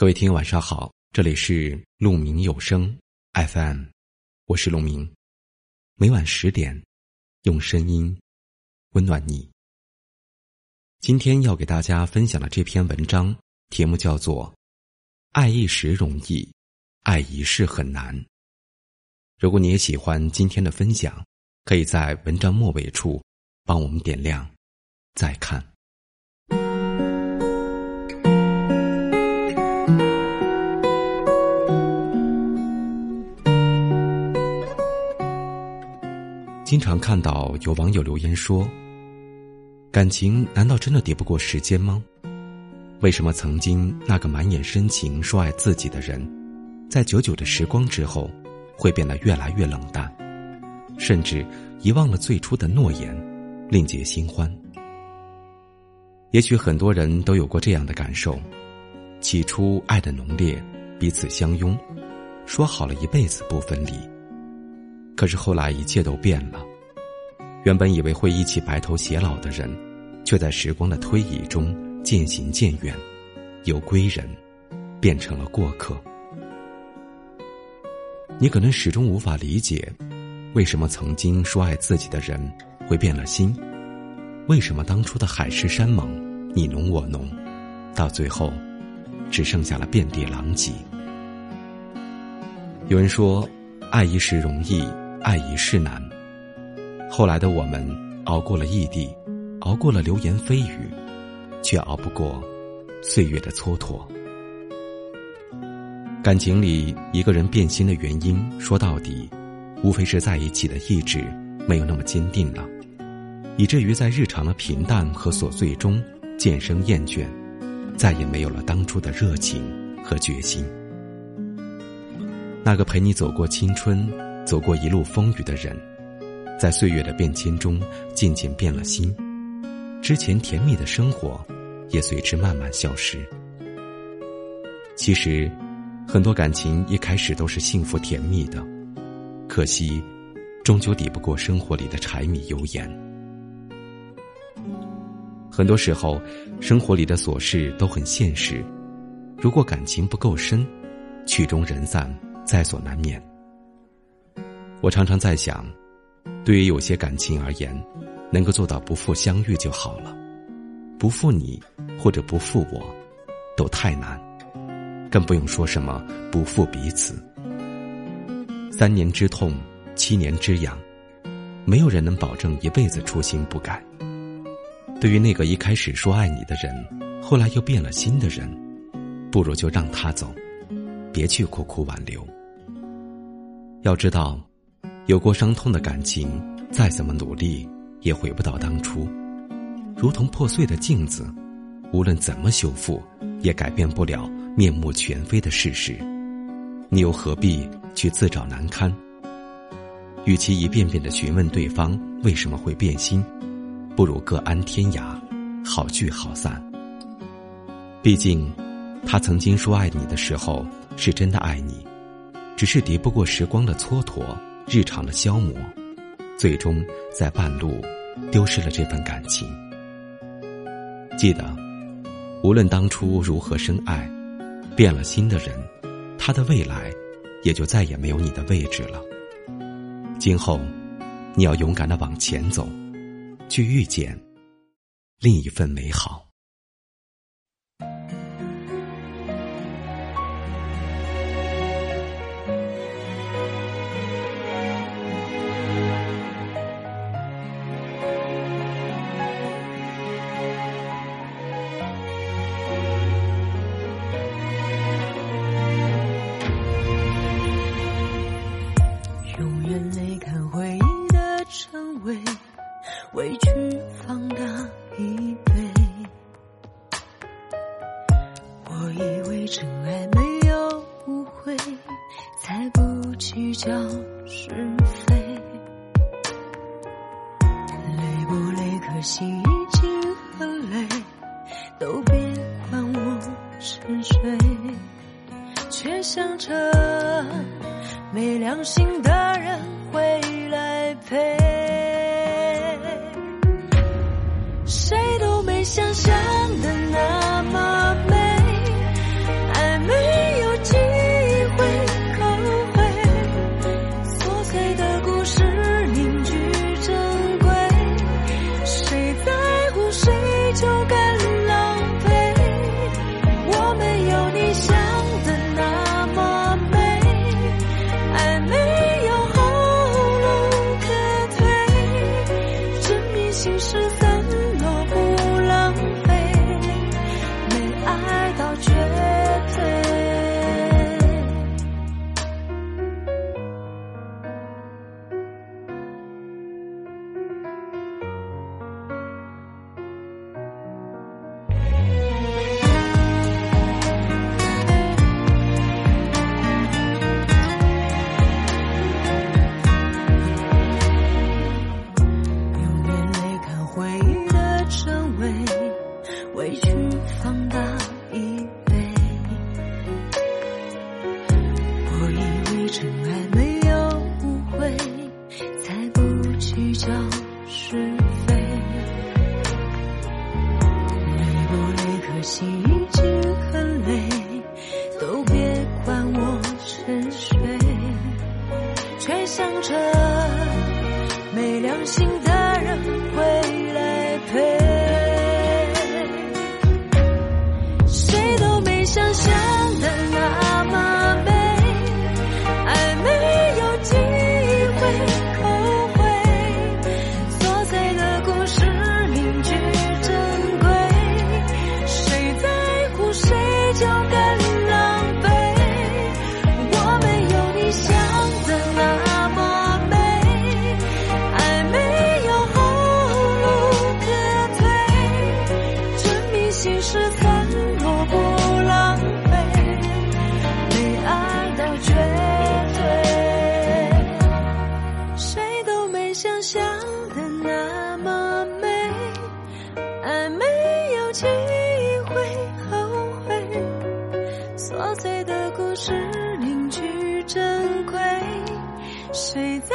各位听友晚上好，这里是鹿鸣有声 FM，我是鹿鸣，每晚十点，用声音温暖你。今天要给大家分享的这篇文章题目叫做《爱一时容易，爱一世很难》。如果你也喜欢今天的分享，可以在文章末尾处帮我们点亮再看。经常看到有网友留言说：“感情难道真的敌不过时间吗？为什么曾经那个满眼深情说爱自己的人，在久久的时光之后，会变得越来越冷淡，甚至遗忘了最初的诺言，另结新欢？”也许很多人都有过这样的感受：起初爱的浓烈，彼此相拥，说好了一辈子不分离。可是后来一切都变了，原本以为会一起白头偕老的人，却在时光的推移中渐行渐远，由归人变成了过客。你可能始终无法理解，为什么曾经说爱自己的人会变了心？为什么当初的海誓山盟，你侬我侬，到最后只剩下了遍地狼藉？有人说，爱一时容易。爱一世难。后来的我们熬过了异地，熬过了流言蜚语，却熬不过岁月的蹉跎。感情里一个人变心的原因，说到底，无非是在一起的意志没有那么坚定了，以至于在日常的平淡和琐碎中渐生厌倦，再也没有了当初的热情和决心。那个陪你走过青春。走过一路风雨的人，在岁月的变迁中渐渐变了心，之前甜蜜的生活也随之慢慢消失。其实，很多感情一开始都是幸福甜蜜的，可惜，终究抵不过生活里的柴米油盐。很多时候，生活里的琐事都很现实，如果感情不够深，曲终人散在所难免。我常常在想，对于有些感情而言，能够做到不负相遇就好了，不负你或者不负我，都太难，更不用说什么不负彼此。三年之痛，七年之痒，没有人能保证一辈子初心不改。对于那个一开始说爱你的人，后来又变了心的人，不如就让他走，别去苦苦挽留。要知道。有过伤痛的感情，再怎么努力也回不到当初，如同破碎的镜子，无论怎么修复，也改变不了面目全非的事实。你又何必去自找难堪？与其一遍遍的询问对方为什么会变心，不如各安天涯，好聚好散。毕竟，他曾经说爱你的时候，是真的爱你，只是敌不过时光的蹉跎。日常的消磨，最终在半路丢失了这份感情。记得，无论当初如何深爱，变了心的人，他的未来也就再也没有你的位置了。今后，你要勇敢的往前走，去遇见另一份美好。委屈放大一倍，我以为真爱没有误会，才不计较是非。累不累？可惜已经很累，都别管我沉睡，却想着没良心的人会来陪。想象的那委屈放大一倍我以为真爱没有误会才不计较是非。你不一颗心想象的那么美，爱没有机会后悔，琐碎的故事凝聚珍贵，谁在乎谁就该琐碎的故事凝聚珍贵，谁在